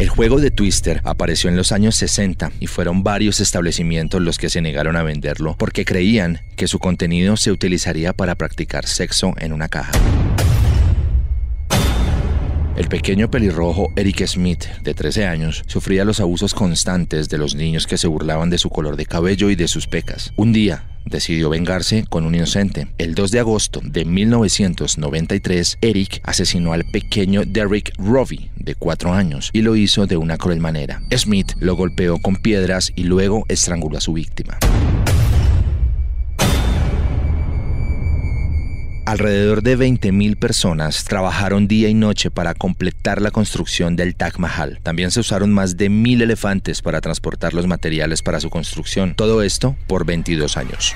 El juego de Twister apareció en los años 60 y fueron varios establecimientos los que se negaron a venderlo porque creían que su contenido se utilizaría para practicar sexo en una caja. El pequeño pelirrojo Eric Smith, de 13 años, sufría los abusos constantes de los niños que se burlaban de su color de cabello y de sus pecas. Un día, decidió vengarse con un inocente. El 2 de agosto de 1993, Eric asesinó al pequeño Derrick Robbie, de 4 años, y lo hizo de una cruel manera. Smith lo golpeó con piedras y luego estranguló a su víctima. Alrededor de 20.000 personas trabajaron día y noche para completar la construcción del Taj Mahal. También se usaron más de mil elefantes para transportar los materiales para su construcción. Todo esto por 22 años.